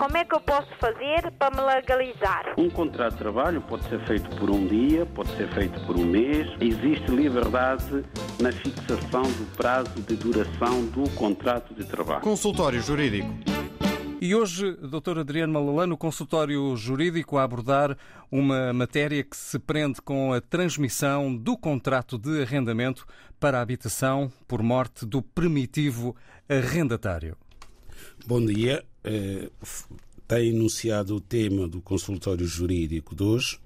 como é que eu posso fazer para me legalizar? Um contrato de trabalho pode ser feito por um dia, pode ser feito por um mês. Existe liberdade na fixação do prazo de duração do contrato de trabalho. Consultório Jurídico. E hoje, Dr. Adriano Malalano, consultório jurídico a abordar uma matéria que se prende com a transmissão do contrato de arrendamento para a habitação por morte do primitivo arrendatário. Bom dia. Eh, tem enunciado o tema do consultório jurídico de hoje.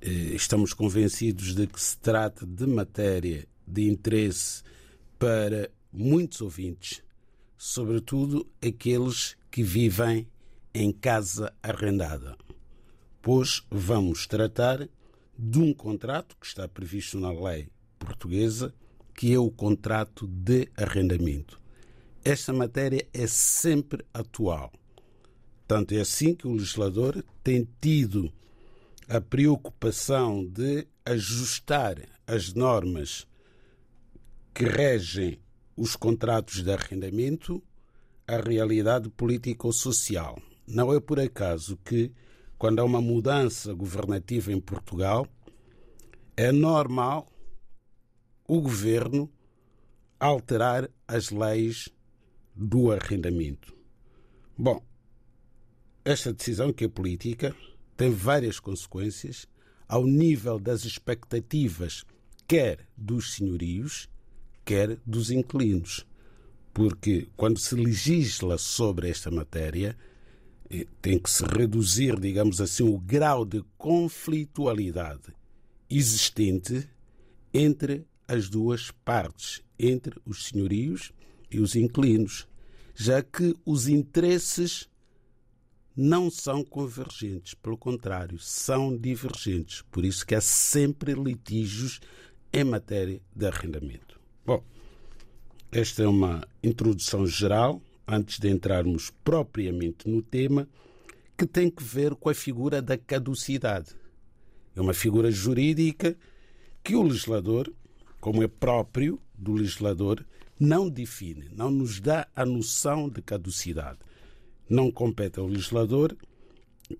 Eh, estamos convencidos de que se trata de matéria de interesse para muitos ouvintes, sobretudo aqueles que vivem em casa arrendada, pois vamos tratar de um contrato que está previsto na lei portuguesa, que é o contrato de arrendamento. Esta matéria é sempre atual. Tanto é assim que o legislador tem tido a preocupação de ajustar as normas que regem os contratos de arrendamento a realidade político-social. Não é por acaso que, quando há uma mudança governativa em Portugal, é normal o governo alterar as leis do arrendamento. Bom, esta decisão, que é política, tem várias consequências ao nível das expectativas, quer dos senhorios, quer dos inquilinos porque quando se legisla sobre esta matéria, eh, tem que se reduzir, digamos assim, o grau de conflitualidade existente entre as duas partes, entre os senhorios e os inquilinos, já que os interesses não são convergentes, pelo contrário, são divergentes. Por isso que há sempre litígios em matéria de arrendamento. Bom, esta é uma introdução geral, antes de entrarmos propriamente no tema, que tem que ver com a figura da caducidade. É uma figura jurídica que o legislador, como é próprio do legislador, não define, não nos dá a noção de caducidade. Não compete ao legislador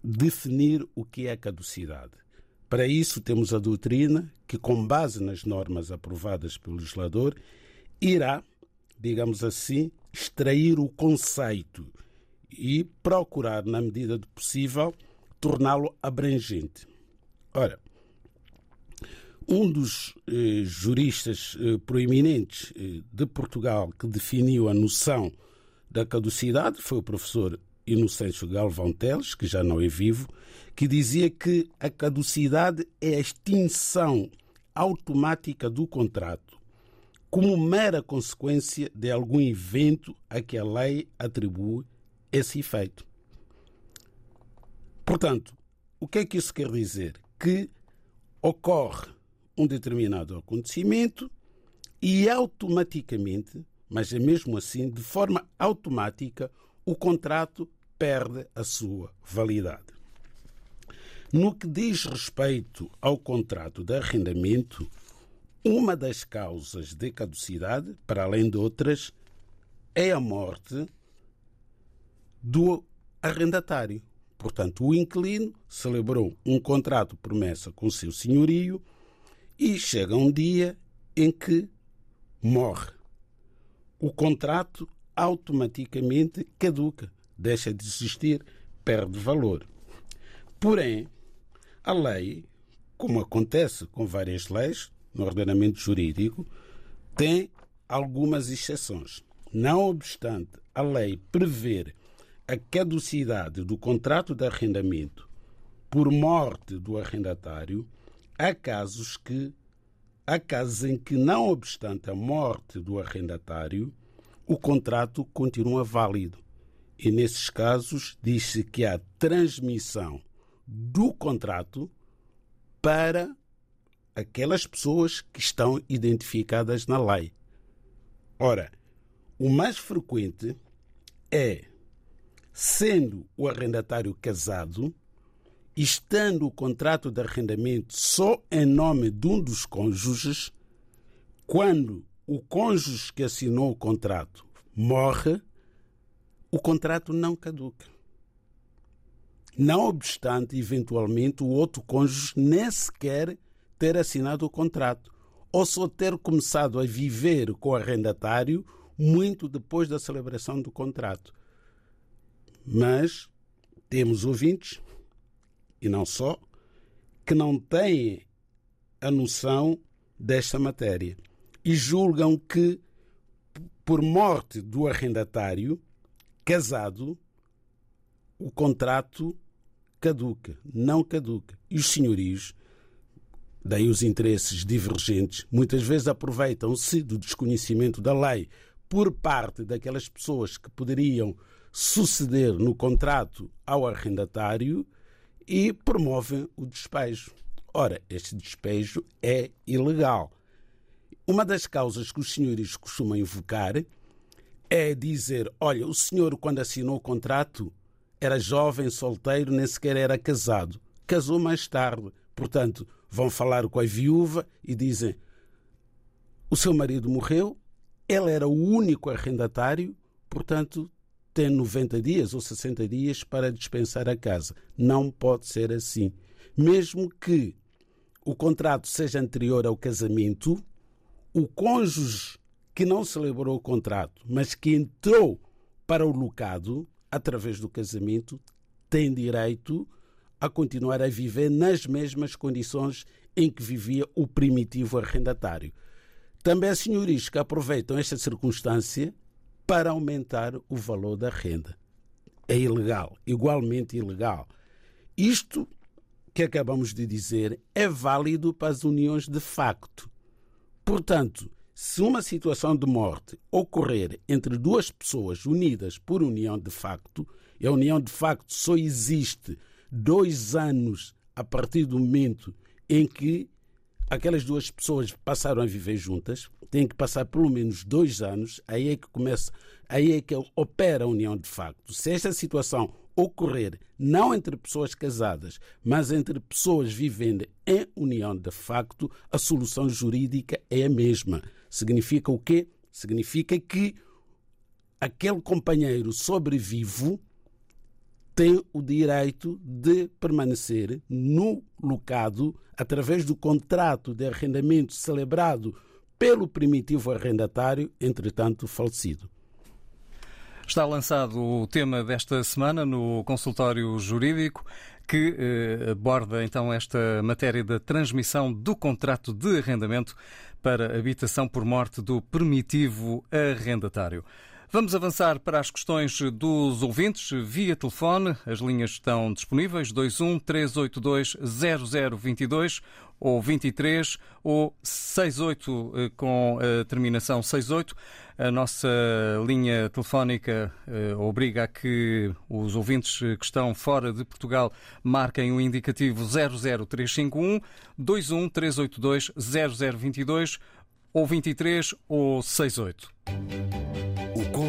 definir o que é caducidade. Para isso, temos a doutrina que, com base nas normas aprovadas pelo legislador, irá digamos assim, extrair o conceito e procurar, na medida do possível, torná-lo abrangente. Ora, um dos eh, juristas eh, proeminentes eh, de Portugal que definiu a noção da caducidade foi o professor Inocêncio Galvão Teles, que já não é vivo, que dizia que a caducidade é a extinção automática do contrato como mera consequência de algum evento a que a lei atribui esse efeito. Portanto, o que é que isso quer dizer? Que ocorre um determinado acontecimento e automaticamente, mas é mesmo assim, de forma automática, o contrato perde a sua validade. No que diz respeito ao contrato de arrendamento, uma das causas de caducidade, para além de outras, é a morte do arrendatário. Portanto, o inquilino celebrou um contrato promessa com seu senhorio e chega um dia em que morre. O contrato automaticamente caduca, deixa de existir, perde valor. Porém, a lei, como acontece com várias leis, no ordenamento jurídico tem algumas exceções. Não obstante a lei prever a caducidade do contrato de arrendamento por morte do arrendatário, há casos que há casos em que, não obstante a morte do arrendatário, o contrato continua válido. E nesses casos diz-se que há transmissão do contrato para aquelas pessoas que estão identificadas na lei. Ora, o mais frequente é, sendo o arrendatário casado, estando o contrato de arrendamento só em nome de um dos cônjuges, quando o cônjuge que assinou o contrato morre, o contrato não caduca. não obstante, eventualmente, o outro cônjuge nem sequer ter assinado o contrato ou só ter começado a viver com o arrendatário muito depois da celebração do contrato. Mas temos ouvintes, e não só, que não têm a noção desta matéria e julgam que, por morte do arrendatário casado, o contrato caduca, não caduca. E os senhorios, daí os interesses divergentes, muitas vezes aproveitam-se do desconhecimento da lei por parte daquelas pessoas que poderiam suceder no contrato ao arrendatário e promovem o despejo. Ora, este despejo é ilegal. Uma das causas que os senhores costumam invocar é dizer: olha, o senhor, quando assinou o contrato, era jovem, solteiro, nem sequer era casado. Casou mais tarde. Portanto, vão falar com a viúva e dizem: o seu marido morreu, ele era o único arrendatário, portanto, tem 90 dias ou 60 dias para dispensar a casa. Não pode ser assim. Mesmo que o contrato seja anterior ao casamento, o cônjuge que não celebrou o contrato, mas que entrou para o locado através do casamento, tem direito a continuar a viver nas mesmas condições em que vivia o primitivo arrendatário. Também há senhorios que aproveitam esta circunstância para aumentar o valor da renda. É ilegal, igualmente ilegal. Isto que acabamos de dizer é válido para as uniões de facto. Portanto, se uma situação de morte ocorrer entre duas pessoas unidas por união de facto, e a união de facto só existe dois anos a partir do momento em que aquelas duas pessoas passaram a viver juntas, tem que passar pelo menos dois anos, aí é que começa, aí é que opera a união de facto. Se esta situação ocorrer não entre pessoas casadas, mas entre pessoas vivendo em união de facto, a solução jurídica é a mesma. Significa o quê? Significa que aquele companheiro sobrevivo tem o direito de permanecer no locado através do contrato de arrendamento celebrado pelo primitivo arrendatário, entretanto falecido. Está lançado o tema desta semana no consultório jurídico que eh, aborda então esta matéria da transmissão do contrato de arrendamento para habitação por morte do primitivo arrendatário. Vamos avançar para as questões dos ouvintes via telefone. As linhas estão disponíveis 21 382 0022 ou 23 ou 68 eh, com a terminação 68. A nossa linha telefónica eh, obriga a que os ouvintes que estão fora de Portugal marquem o indicativo 00351 21 382 0022 ou 23 ou 68.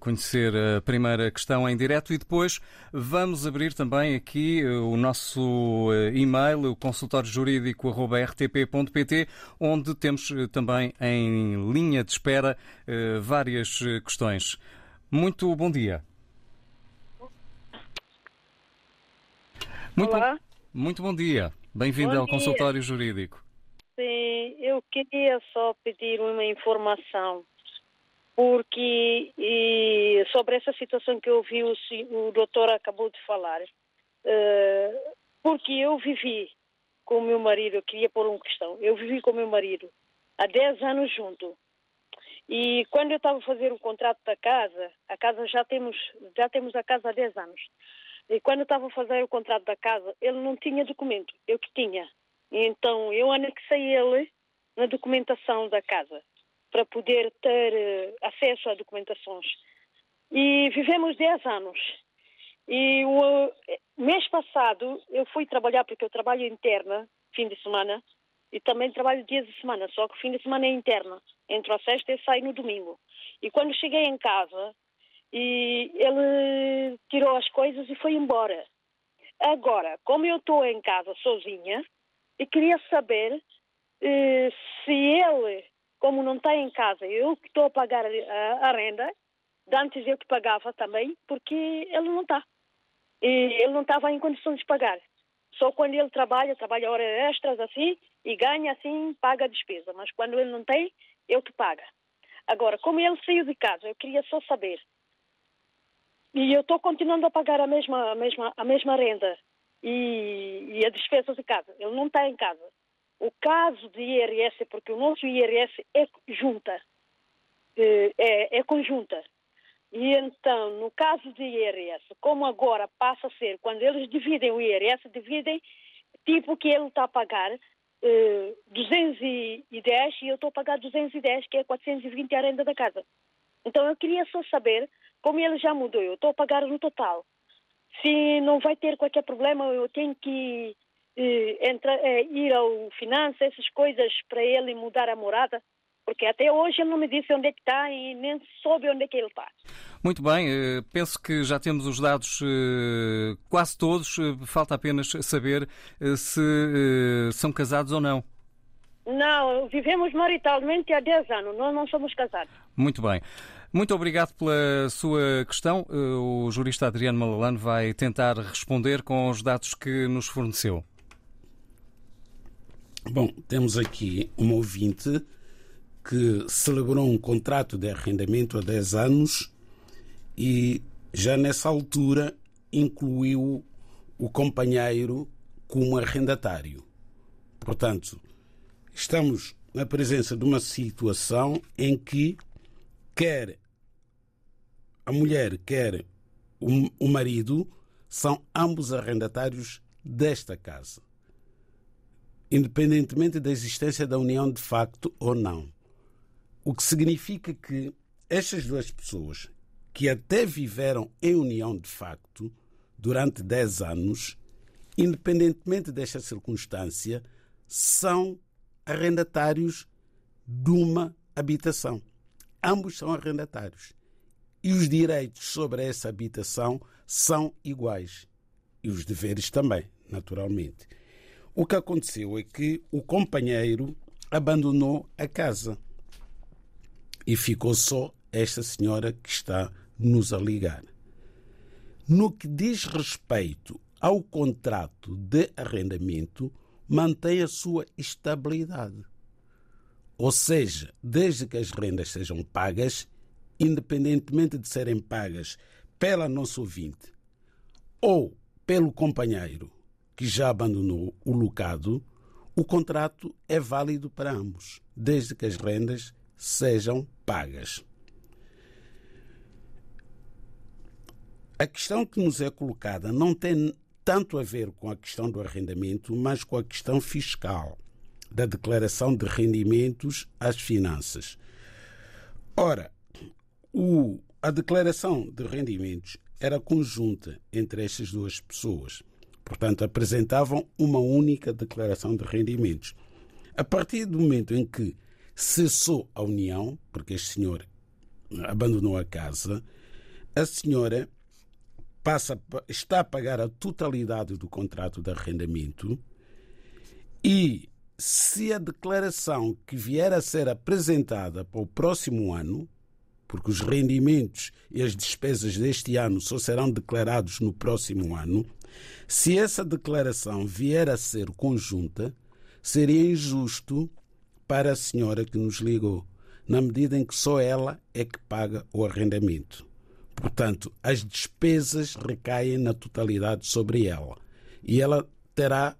conhecer a primeira questão em direto e depois vamos abrir também aqui eh, o nosso e-mail, o consultóriojurídico.rtp.pt, onde temos também em linha de espera várias questões. Muito bom dia. Muito, Olá. Muito bom dia. Bem-vindo ao dia. consultório jurídico. Sim, eu queria só pedir uma informação, porque e, sobre essa situação que eu vi o, o doutor acabou de falar, eh, porque eu vivi com o meu marido, eu queria pôr uma questão, eu vivi com o meu marido há 10 anos junto. E quando eu estava a fazer o contrato da casa, a casa já temos, já temos a casa há 10 anos. E quando eu estava a fazer o contrato da casa, ele não tinha documento, eu que tinha. Então eu anexei ele na documentação da casa para poder ter eh, acesso a documentações. E vivemos 10 anos. E o, eh, mês passado eu fui trabalhar porque eu trabalho interna, fim de semana, e também trabalho dias de semana, só que fim de semana é interna. Entro a sexta e saio no domingo. E quando cheguei em casa, e ele tirou as coisas e foi embora. Agora, como eu estou em casa sozinha, e queria saber eh, se ele, como não está em casa, eu que estou a pagar a, a renda, antes eu que pagava também, porque ele não está. E ele não estava em condições de pagar. Só quando ele trabalha, trabalha horas extras assim, e ganha assim, paga a despesa. Mas quando ele não tem, eu que paga. Agora, como ele saiu de casa, eu queria só saber. E eu estou continuando a pagar a mesma, a mesma, a mesma renda e, e a despesa de casa. Ele não está em casa. O caso de IRS, porque o nosso IRS é junta, é, é, é conjunta. E então, no caso de IRS, como agora passa a ser, quando eles dividem o IRS, dividem tipo que ele está a pagar eh, 210 e eu estou a pagar 210, que é 420 a renda da casa. Então eu queria só saber como ele já mudou, eu estou a pagar no total. Se não vai ter qualquer problema, eu tenho que entrar, eh, ir ao finanças, essas coisas, para ele mudar a morada. Porque até hoje ele não me disse onde é que está e nem soube onde é que ele está. Muito bem, eh, penso que já temos os dados eh, quase todos. Falta apenas saber se são casados ou não. Não, vivemos maritalmente há 10 anos, nós não somos casados. Muito bem. Muito obrigado pela sua questão. O jurista Adriano Malalano vai tentar responder com os dados que nos forneceu. Bom, temos aqui uma ouvinte que celebrou um contrato de arrendamento há 10 anos e já nessa altura incluiu o companheiro como arrendatário. Portanto, estamos na presença de uma situação em que quer a mulher, quer o, marido, são ambos arrendatários desta casa, independentemente da existência da união de facto ou não. O que significa que estas duas pessoas, que até viveram em união de facto durante 10 anos, independentemente desta circunstância, são arrendatários de uma habitação. Ambos são arrendatários. E os direitos sobre essa habitação são iguais. E os deveres também, naturalmente. O que aconteceu é que o companheiro abandonou a casa e ficou só esta senhora que está nos a ligar. No que diz respeito ao contrato de arrendamento, mantém a sua estabilidade. Ou seja, desde que as rendas sejam pagas, independentemente de serem pagas pela nossa ouvinte ou pelo companheiro que já abandonou o locado, o contrato é válido para ambos, desde que as rendas sejam pagas. A questão que nos é colocada não tem tanto a ver com a questão do arrendamento, mas com a questão fiscal, da declaração de rendimentos às finanças. Ora, o, a declaração de rendimentos era conjunta entre estas duas pessoas. Portanto, apresentavam uma única declaração de rendimentos. A partir do momento em que cessou a união, porque este senhor abandonou a casa, a senhora passa, está a pagar a totalidade do contrato de arrendamento e se a declaração que vier a ser apresentada para o próximo ano, porque os rendimentos e as despesas deste ano só serão declarados no próximo ano, se essa declaração vier a ser conjunta, seria injusto para a senhora que nos ligou, na medida em que só ela é que paga o arrendamento. Portanto, as despesas recaem na totalidade sobre ela e ela terá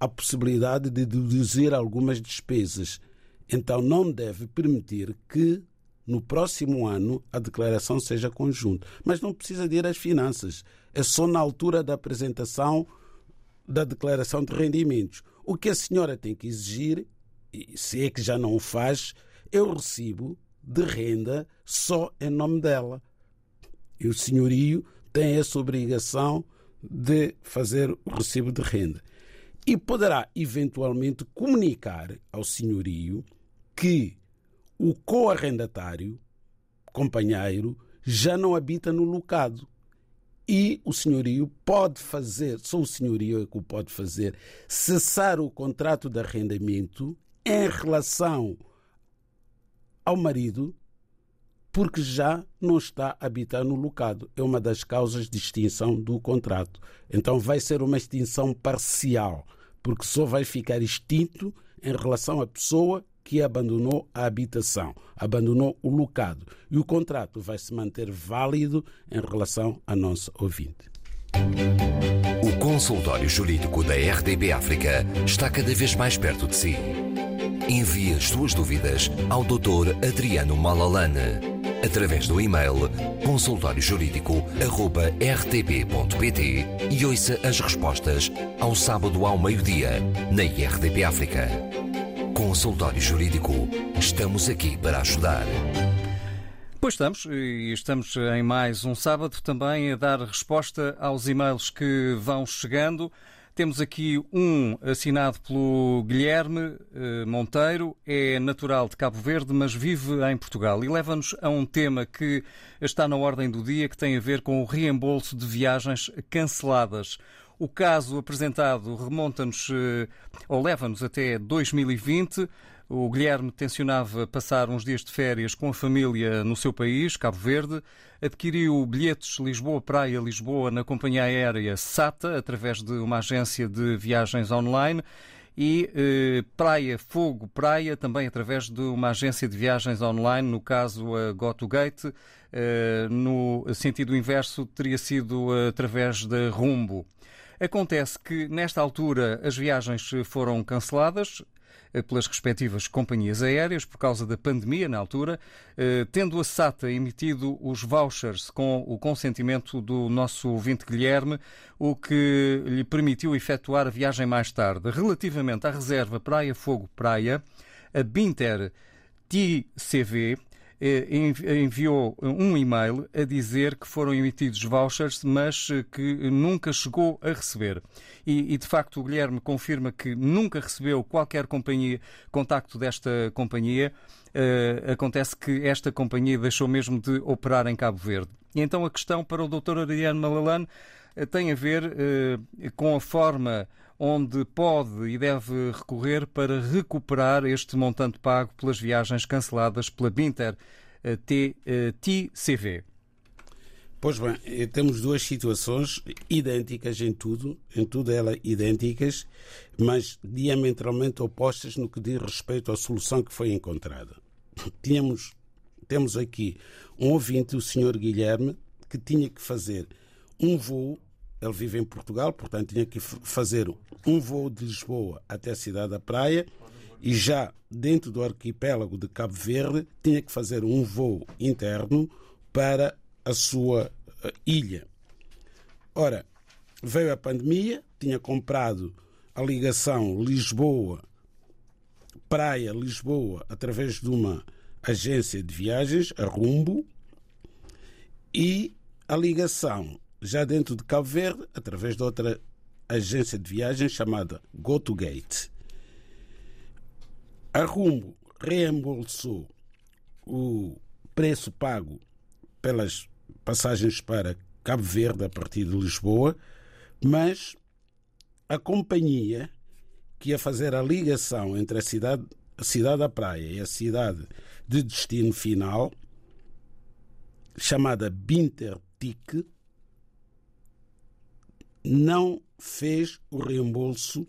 a possibilidade de deduzir algumas despesas. Então, não deve permitir que no próximo ano a declaração seja conjunta. Mas não precisa de ir às finanças. É só na altura da apresentação da declaração de rendimentos. O que a senhora tem que exigir se é que já não o faz, eu recibo de renda só em nome dela. E o senhorio tem essa obrigação de fazer o recibo de renda. E poderá eventualmente comunicar ao senhorio que o co-arrendatário, companheiro, já não habita no locado. E o senhorio pode fazer, só o senhorio é que o pode fazer, cessar o contrato de arrendamento em relação ao marido, porque já não está a habitar no locado. É uma das causas de extinção do contrato. Então vai ser uma extinção parcial, porque só vai ficar extinto em relação à pessoa que abandonou a habitação, abandonou o locado. E o contrato vai se manter válido em relação a nosso ouvinte. O consultório jurídico da RDB África está cada vez mais perto de si. Envie as suas dúvidas ao Dr. Adriano Malalane através do e-mail consultóriojurídico.rtp.pt e ouça as respostas ao sábado ao meio-dia na RDP África. Consultório Jurídico. Estamos aqui para ajudar. Pois estamos, e estamos em mais um sábado também a dar resposta aos e-mails que vão chegando. Temos aqui um assinado pelo Guilherme eh, Monteiro, é natural de Cabo Verde, mas vive em Portugal e leva-nos a um tema que está na ordem do dia, que tem a ver com o reembolso de viagens canceladas. O caso apresentado remonta-nos eh, ou leva-nos até 2020. O Guilherme tencionava passar uns dias de férias com a família no seu país, Cabo Verde. Adquiriu bilhetes Lisboa-Praia, Lisboa na companhia aérea SATA, através de uma agência de viagens online. E eh, Praia Fogo Praia, também através de uma agência de viagens online, no caso a GoToGate. Eh, no sentido inverso, teria sido através da Rumbo. Acontece que, nesta altura, as viagens foram canceladas eh, pelas respectivas companhias aéreas por causa da pandemia na altura, eh, tendo a SATA emitido os vouchers com o consentimento do nosso ouvinte Guilherme, o que lhe permitiu efetuar a viagem mais tarde. Relativamente à reserva Praia Fogo Praia, a Binter TCV enviou um e-mail a dizer que foram emitidos vouchers, mas eh, que nunca chegou a receber. E, de facto, o Guilherme confirma que nunca recebeu qualquer companhia, contacto desta companhia. Uh, acontece que esta companhia deixou mesmo de operar em Cabo Verde. E então a questão para o Dr. Ariano Malalane tem a ver uh, com a forma onde pode e deve recorrer para recuperar este montante pago pelas viagens canceladas pela Binter eh, TCV. Eh, pois bem, eh, temos duas situações idênticas em tudo, em tudo elas idênticas, mas diametralmente opostas no que diz respeito à solução que foi encontrada. Tínhamos, temos aqui um ouvinte, o Sr. Guilherme, que tinha que fazer um voo ele vive em Portugal, portanto tinha que fazer um voo de Lisboa até a cidade da Praia e já dentro do arquipélago de Cabo Verde tinha que fazer um voo interno para a sua eh, ilha. Ora, veio a pandemia, tinha comprado a ligação Lisboa Praia Lisboa através de uma agência de viagens, a Rumbo, e a ligação já dentro de Cabo Verde, através de outra agência de viagens chamada GoToGate. A Rumbo reembolsou o preço pago pelas passagens para Cabo Verde a partir de Lisboa, mas a companhia que ia fazer a ligação entre a cidade, a cidade da praia e a cidade de destino final, chamada Bintertic, não fez o reembolso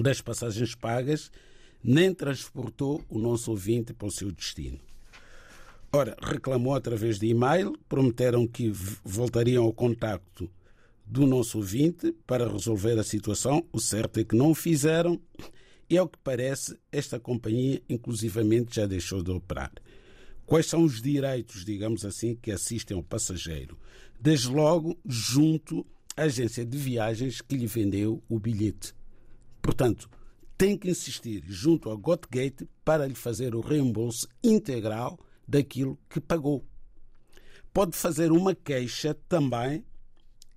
das passagens pagas, nem transportou o nosso ouvinte para o seu destino. Ora, reclamou através de e-mail, prometeram que voltariam ao contacto do nosso ouvinte para resolver a situação. O certo é que não o fizeram e, ao que parece, esta companhia inclusivamente já deixou de operar. Quais são os direitos, digamos assim, que assistem ao passageiro? Desde logo, junto agência de viagens que lhe vendeu o bilhete. Portanto, tem que insistir junto ao Gotgate para lhe fazer o reembolso integral daquilo que pagou. Pode fazer uma queixa também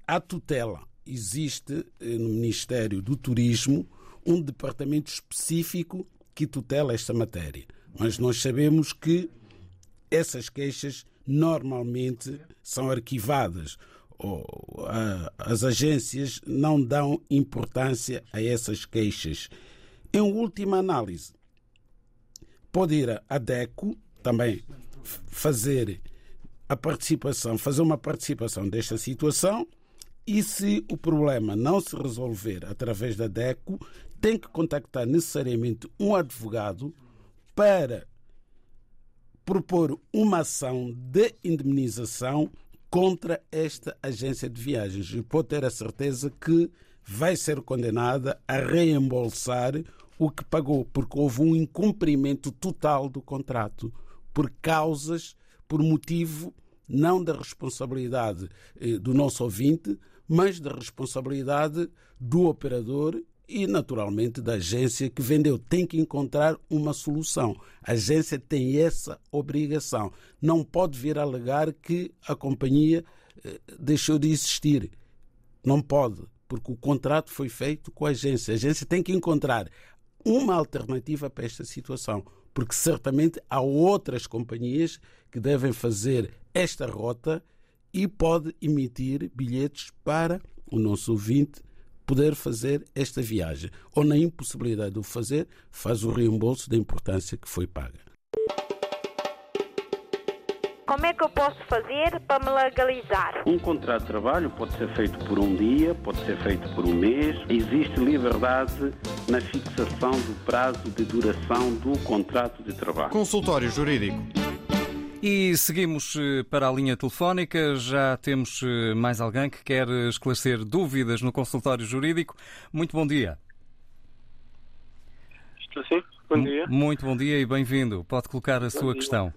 à tutela, existe eh, no Ministério do Turismo um departamento específico que tutela esta matéria. Mas nós sabemos que essas queixas normalmente são arquivadas. As agências não dão importância a essas queixas. Em última análise, pode ir à DECO também fazer a participação, fazer uma participação desta situação e se o problema não se resolver através da DECO, tem que contactar necessariamente um advogado para propor uma ação de indemnização contra esta agência de viagens. E pode ter a certeza que vai ser condenada a reembolsar o que pagou, porque houve um incumprimento total do contrato por causas, por motivo não da responsabilidade eh, do nosso ouvinte, mas da responsabilidade do operador e, naturalmente, da agência que vendeu. Tem que encontrar uma solução. A agência tem essa obrigação. Não pode vir alegar que a companhia eh, deixou de existir. Não pode, porque o contrato foi feito com a agência. A agência tem que encontrar uma alternativa para esta situação, porque certamente há outras companhias que devem fazer esta rota e pode emitir bilhetes para o nosso ouvinte poder fazer esta viagem. Ou na impossibilidade de o fazer, faz o reembolso da importância que foi paga. Como é que eu posso fazer para me legalizar? Um contrato de trabalho pode ser feito por um dia, pode ser feito por um mês. Existe liberdade na fixação do prazo de duração do contrato de trabalho. Consultório Jurídico. E seguimos eh, para a linha telefónica. Já temos eh, mais alguém que quer esclarecer dúvidas no consultório jurídico. Muito bom dia. Estou sim, bom dia. Muito bom dia e bem-vindo. Pode colocar a bom sua dia. questão.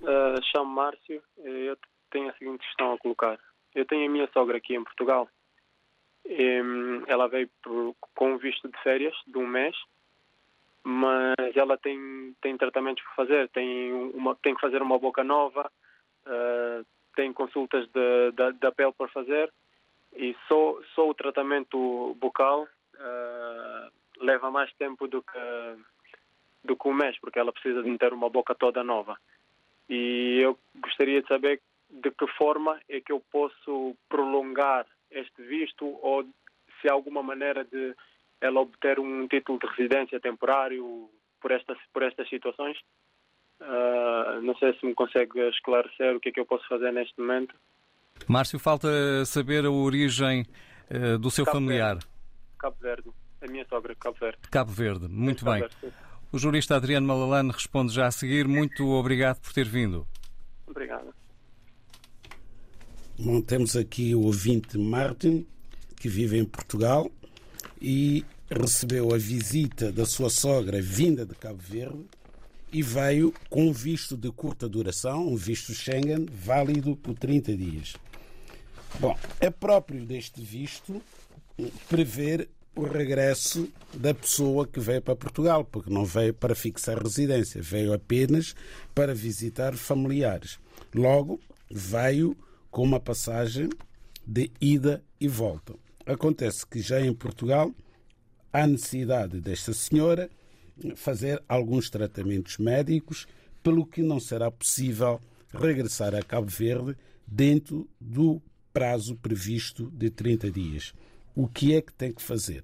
Uh, Chamo Márcio. Eu tenho a seguinte questão a colocar. Eu tenho a minha sogra aqui em Portugal. Ela veio por, com um visto de férias de um mês mas ela tem, tem tratamentos por fazer, tem, uma, tem que fazer uma boca nova, uh, tem consultas de, de, de pele para fazer e só, só o tratamento bucal uh, leva mais tempo do que, do que um mês, porque ela precisa de ter uma boca toda nova. E eu gostaria de saber de que forma é que eu posso prolongar este visto ou se há alguma maneira de ela obter um título de residência temporário por estas, por estas situações. Uh, não sei se me consegue esclarecer o que é que eu posso fazer neste momento. Márcio, falta saber a origem uh, do seu Cabo familiar. Verde. Cabo Verde. A minha sogra, Cabo Verde. Cabo Verde, muito Cabo bem. Verde, o jurista Adriano Malalane responde já a seguir. Muito obrigado por ter vindo. Obrigado. Bom, temos aqui o ouvinte Martin, que vive em Portugal e recebeu a visita da sua sogra vinda de Cabo Verde e veio com um visto de curta duração, um visto Schengen, válido por 30 dias. Bom, é próprio deste visto prever o regresso da pessoa que veio para Portugal, porque não veio para fixar residência, veio apenas para visitar familiares. Logo, veio com uma passagem de ida e volta. Acontece que já em Portugal há necessidade desta senhora fazer alguns tratamentos médicos, pelo que não será possível regressar a Cabo Verde dentro do prazo previsto de 30 dias. O que é que tem que fazer?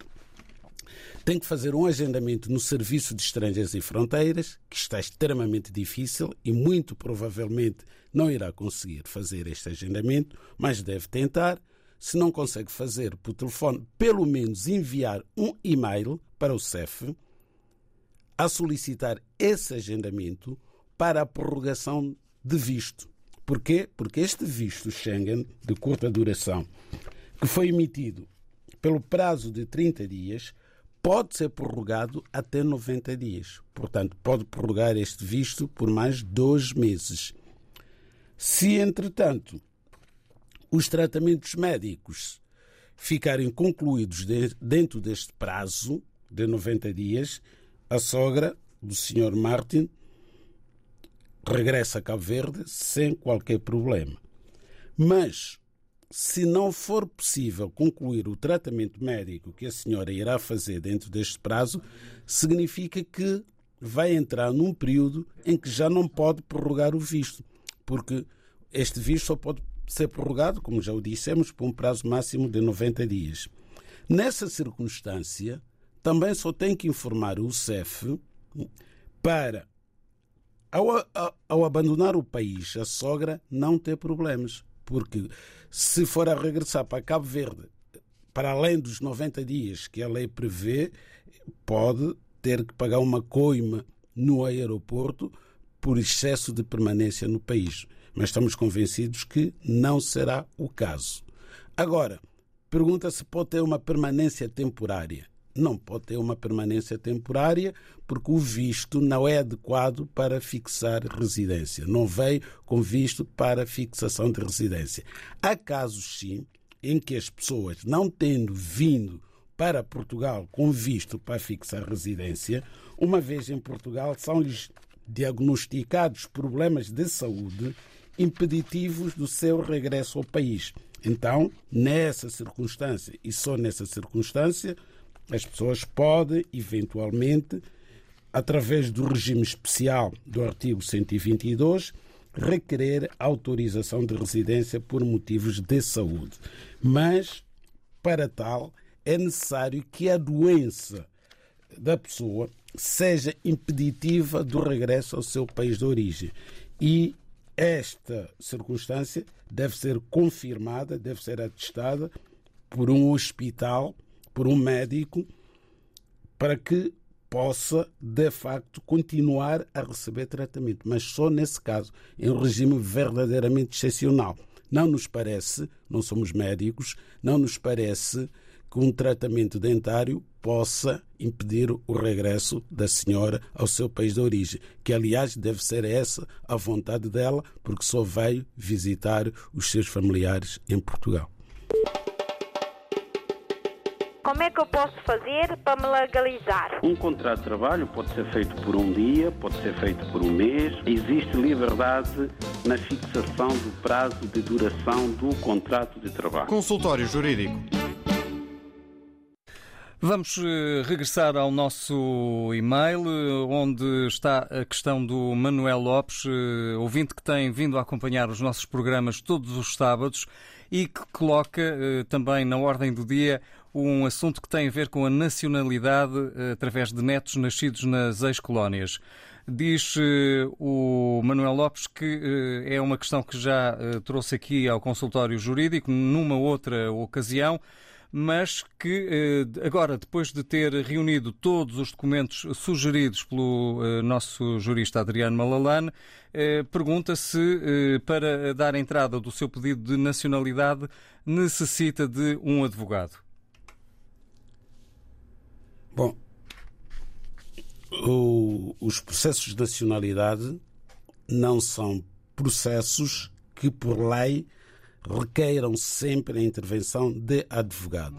Tem que fazer um agendamento no Serviço de Estrangeiros e Fronteiras, que está extremamente difícil e muito provavelmente não irá conseguir fazer este agendamento, mas deve tentar se não consegue fazer por telefone, pelo menos enviar um e-mail para o CEF a solicitar esse agendamento para a prorrogação de visto. Porquê? Porque este visto Schengen de curta duração, que foi emitido pelo prazo de 30 dias, pode ser prorrogado até 90 dias. Portanto, pode prorrogar este visto por mais dois meses. Se, entretanto, os tratamentos médicos ficarem concluídos dentro deste prazo de 90 dias, a sogra do Sr. Martin regressa a Cabo Verde sem qualquer problema. Mas, se não for possível concluir o tratamento médico que a senhora irá fazer dentro deste prazo, significa que vai entrar num período em que já não pode prorrogar o visto, porque este visto só pode ser prorrogado, como já o dissemos, por um prazo máximo de 90 dias. Nessa circunstância, também só tem que informar o CEF para, ao, ao, abandonar o país, a sogra não ter problemas. Porque se for a regressar para Cabo Verde, para além dos 90 dias que a lei prevê, pode ter que pagar uma coima no aeroporto por excesso de permanência no país. Mas estamos convencidos que não será o caso. Agora, pergunta se pode ter uma permanência temporária não pode ter uma permanência temporária porque o visto não é adequado para fixar residência. Não veio com visto para fixação de residência. Há casos, sim, em que as pessoas, não tendo vindo para Portugal com visto para fixar residência, uma vez em Portugal, são-lhes diagnosticados problemas de saúde impeditivos do seu regresso ao país. Então, nessa circunstância, e só nessa circunstância, as pessoas podem, eventualmente, através do regime especial do artigo 122, requerer autorização de residência por motivos de saúde. Mas, para tal, é necessário que a doença da pessoa seja impeditiva do regresso ao seu país de origem. E esta circunstância deve ser confirmada, deve ser atestada por um hospital por um médico para que possa, de facto, continuar a receber tratamento, mas só nesse caso, em um regime verdadeiramente excepcional. Não nos parece, não somos médicos, não nos parece que um tratamento dentário possa impedir o regresso da senhora ao seu país de origem, que aliás deve ser essa a vontade dela, porque só veio visitar os seus familiares em Portugal. Como é que eu posso fazer para me legalizar? Um contrato de trabalho pode ser feito por um dia, pode ser feito por um mês. Existe liberdade na fixação do prazo de duração do contrato de trabalho. Consultório Jurídico. Vamos eh, regressar ao nosso e-mail, eh, onde está a questão do Manuel Lopes, eh, ouvinte que tem vindo a acompanhar os nossos programas todos os sábados e que coloca também na ordem do dia um assunto que tem a ver com a nacionalidade através de netos nascidos nas ex-colónias. Diz o Manuel Lopes que é uma questão que já trouxe aqui ao consultório jurídico numa outra ocasião, mas que agora, depois de ter reunido todos os documentos sugeridos pelo nosso jurista Adriano Malalane, pergunta se, para dar entrada do seu pedido de nacionalidade, necessita de um advogado. Bom, o, os processos de nacionalidade não são processos que, por lei, requeiram sempre a intervenção de advogado.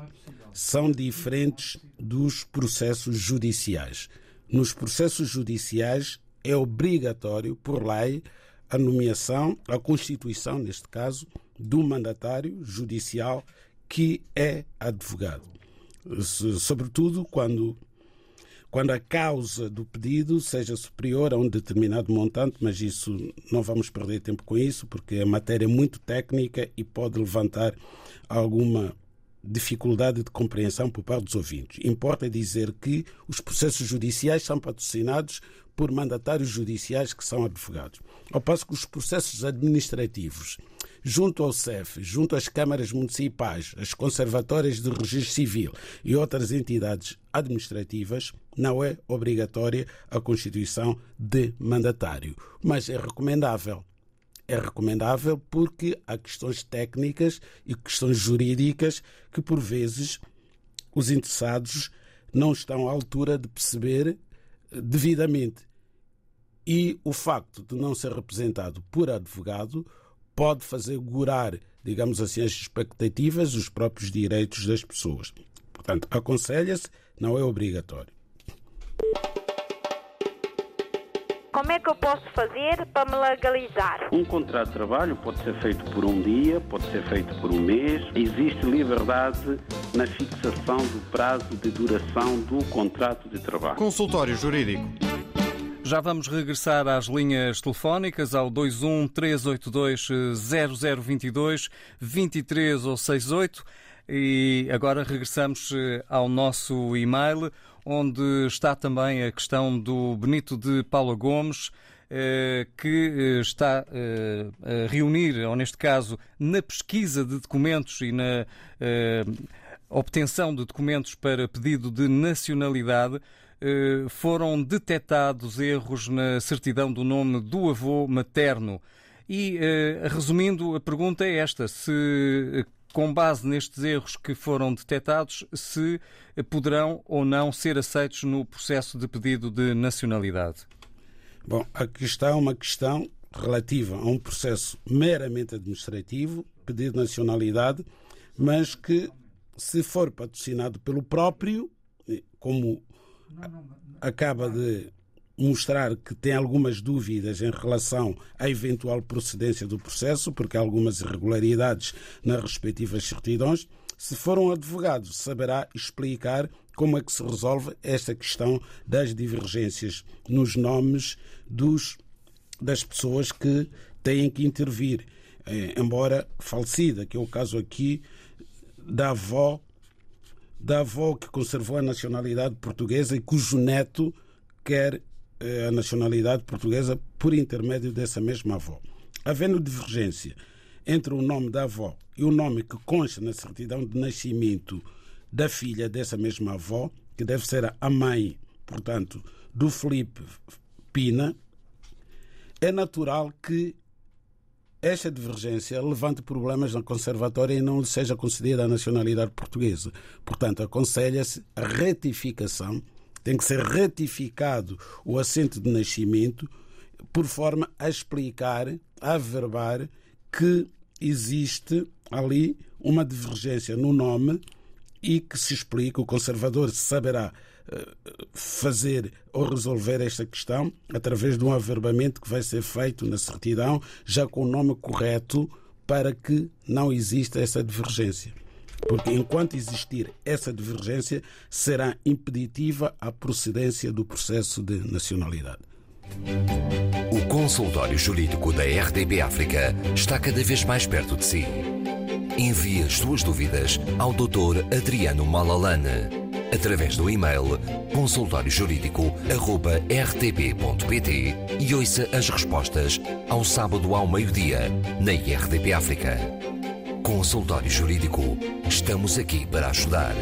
São diferentes dos processos judiciais. Nos processos judiciais é obrigatório, por lei, a nomeação, a constituição, neste caso, do mandatário judicial que é advogado sobretudo quando, quando a causa do pedido seja superior a um determinado montante, mas isso não vamos perder tempo com isso, porque a matéria é muito técnica e pode levantar alguma dificuldade de compreensão por parte dos ouvintes. Importa dizer que os processos judiciais são patrocinados por mandatários judiciais que são advogados. Ao passo que os processos administrativos junto ao CEF, junto às câmaras municipais, às conservatórias de registro civil e outras entidades administrativas, não é obrigatória a constituição de mandatário, mas é recomendável. É recomendável porque há questões técnicas e questões jurídicas que, por vezes, os interessados não estão à altura de perceber devidamente. E o facto de não ser representado por advogado pode fazer gurar, digamos assim, as expectativas, os próprios direitos das pessoas. Portanto, aconselha-se, não é obrigatório. Como é que eu posso fazer para me legalizar? Um contrato de trabalho pode ser feito por um dia, pode ser feito por um mês. Existe liberdade na fixação do prazo de duração do contrato de trabalho. Consultório Jurídico. Já vamos regressar às linhas telefónicas ao 21 382 0022 23 ou 68 e agora regressamos eh, ao nosso e-mail onde está também a questão do Benito de Paula Gomes eh, que eh, está a reunir, ou neste caso, na pesquisa de documentos e na obtenção de documentos para pedido de nacionalidade, foram detectados erros na certidão do nome do avô materno. E, eh, resumindo, a pergunta é esta: se, com base nestes erros que foram detectados, se poderão ou não ser aceitos no processo de pedido de nacionalidade? Bom, aqui está uma questão relativa a um processo meramente administrativo, pedido de nacionalidade, mas que, se for patrocinado pelo próprio, eh, como acaba de mostrar que tem algumas dúvidas em relação à eventual procedência do processo, porque há algumas irregularidades nas respectivas certidões. Se for um advogado, saberá explicar como é que se resolve esta questão das divergências nos nomes dos, das pessoas que têm que intervir, eh, embora falecida, que é o caso aqui da avó da avó que conservou a nacionalidade portuguesa e cujo neto quer eh, a nacionalidade portuguesa por intermédio dessa mesma avó. Havendo divergência entre o nome da avó e o nome que consta na certidão de nascimento da filha dessa mesma avó, que deve ser a mãe, portanto, do Felipe Pina, é natural que esta divergência levante problemas na conservatória e não lhe seja concedida a nacionalidade portuguesa. Portanto, aconselha-se a retificação, tem que ser retificado o assento de nascimento, por forma a explicar, a averbar que existe ali uma divergência no nome e que se explica, o conservador saberá fazer ou resolver esta questão através de um averbamento que vai ser feito na certidão, já com o nome correto, para que não exista essa divergência. Porque enquanto existir essa divergência, será impeditiva a procedência do processo de nacionalidade. O consultório jurídico da RDB África está cada vez mais perto de si. Envie as suas dúvidas ao Dr. Adriano Malalane através do e-mail consultóriojurídico.rtp.pt e ouça as respostas ao sábado ao meio-dia na IRTP África. Consultório Jurídico. Estamos aqui para ajudar.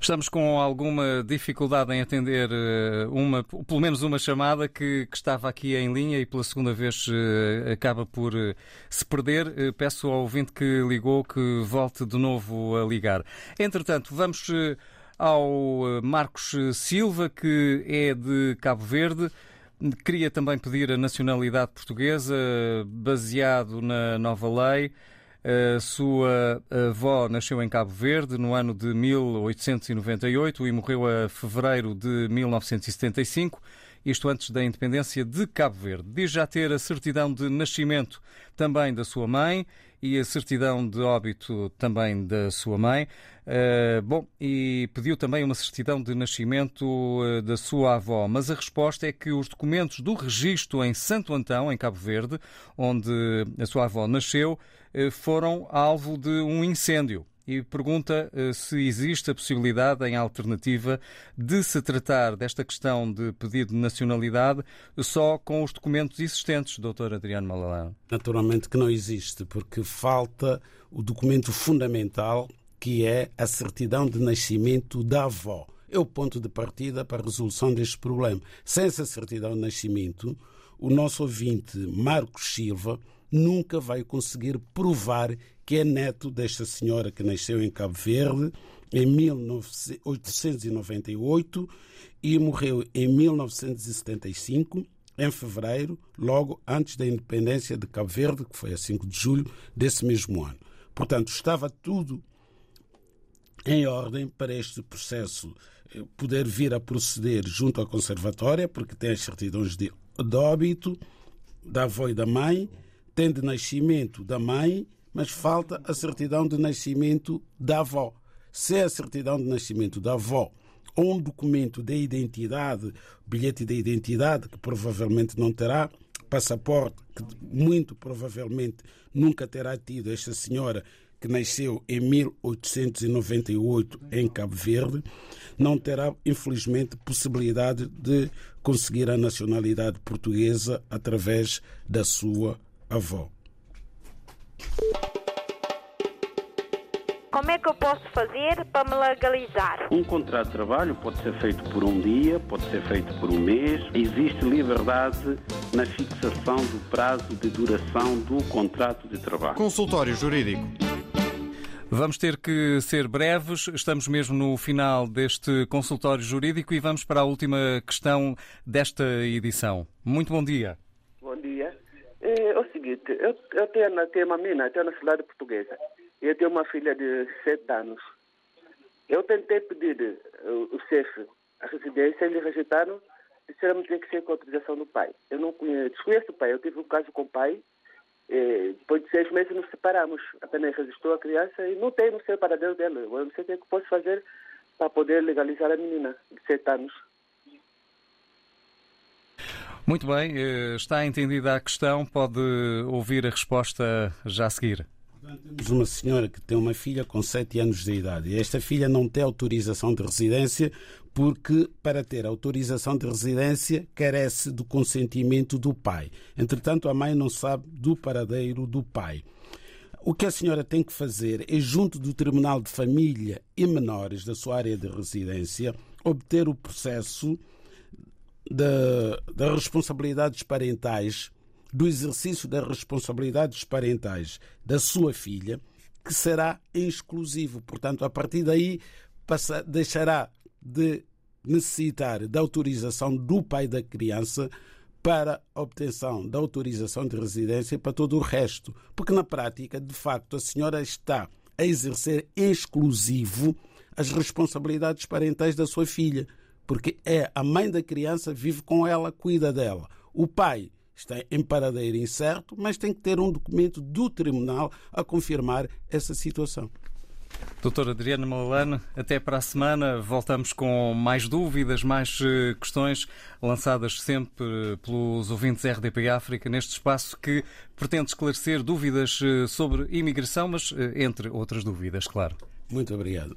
Estamos com alguma dificuldade em atender eh, uma, pelo menos uma chamada que, que, estava aqui em linha e pela segunda vez eh, acaba por eh, se perder. Peço ao ouvinte que ligou que volte de novo a ligar. Entretanto, vamos ao Marcos Silva, que é de Cabo Verde. Queria também pedir a nacionalidade portuguesa, baseado na nova lei. A sua avó nasceu em Cabo Verde no ano de 1898 e morreu a fevereiro de 1975, isto antes da independência de Cabo Verde. Diz já ter a certidão de nascimento também da sua mãe e a certidão de óbito também da sua mãe. Uh, bom, e pediu também uma certidão de nascimento uh, da sua avó, mas a resposta é que os documentos do registro em Santo Antão, em Cabo Verde, onde a sua avó nasceu, foram alvo de um incêndio e pergunta se existe a possibilidade, em alternativa, de se tratar desta questão de pedido de nacionalidade só com os documentos existentes, Dr. Adriano Malalã. Naturalmente que não existe, porque falta o documento fundamental que é a certidão de nascimento da avó. É o ponto de partida para a resolução deste problema. Sem essa certidão de nascimento, o nosso ouvinte Marcos Silva nunca vai conseguir provar que é neto desta senhora que nasceu em Cabo Verde em 1898 e morreu em 1975, em fevereiro, logo antes da independência de Cabo Verde, que foi a 5 de julho desse mesmo ano. Portanto, estava tudo em ordem para este processo eh, poder vir a proceder junto à conservatória, porque tem as certidões de, de óbito da avó e da mãe, tem de nascimento da mãe, mas falta a certidão de nascimento da avó. Se é a certidão de nascimento da avó ou um documento de identidade, bilhete de identidade, que provavelmente não terá, passaporte, que muito provavelmente nunca terá tido esta senhora que nasceu em 1898 em Cabo Verde, não terá, infelizmente, possibilidade de conseguir a nacionalidade portuguesa através da sua avó. Como é que eu posso fazer para me legalizar? Um contrato de trabalho pode ser feito por um dia, pode ser feito por um mês. Existe liberdade na fixação do prazo de duração do contrato de trabalho. Consultório Jurídico. Vamos ter que ser breves, estamos mesmo no final deste consultório jurídico e vamos para a última questão desta edição. Muito bom dia. Seguinte, eu, eu tenho, tenho uma mina, tenho cidade portuguesa. Eu tenho uma filha de sete anos. Eu tentei pedir uh, o CEF, a residência, eles rejeitaram, disseram que tem que ser com autorização do pai. Eu não conheço, desconheço o pai, eu tive um caso com o pai, e, depois de seis meses nos separamos. Apenas registrou a criança e não tem, não sei paradeiro dela. Eu não sei o que, é que posso fazer para poder legalizar a menina de sete anos. Muito bem, eh, está entendida a questão, pode ouvir a resposta já a seguir. Temos uma senhora que tem uma filha com 7 anos de idade e esta filha não tem autorização de residência porque, para ter autorização de residência, carece do consentimento do pai. Entretanto, a mãe não sabe do paradeiro do pai. O que a senhora tem que fazer é, junto do Tribunal de Família e Menores da sua área de residência, obter o processo das responsabilidades parentais do exercício das responsabilidades parentais da sua filha, que será exclusivo. Portanto, a partir daí, passa, deixará de necessitar da autorização do pai da criança para obtenção da autorização de residência para todo o resto. Porque, na prática, de facto, a senhora está a exercer exclusivo as responsabilidades parentais da sua filha. Porque é a mãe da criança, vive com ela, cuida dela. O pai está em paradeiro incerto, mas tem que ter um documento do tribunal a confirmar essa situação. Doutora Adriana Malalane, até para a semana voltamos com mais dúvidas, mais eh, questões lançadas sempre pelos ouvintes RDP África neste espaço que pretende esclarecer dúvidas eh, sobre imigração, mas eh, entre outras dúvidas, claro. Muito obrigado.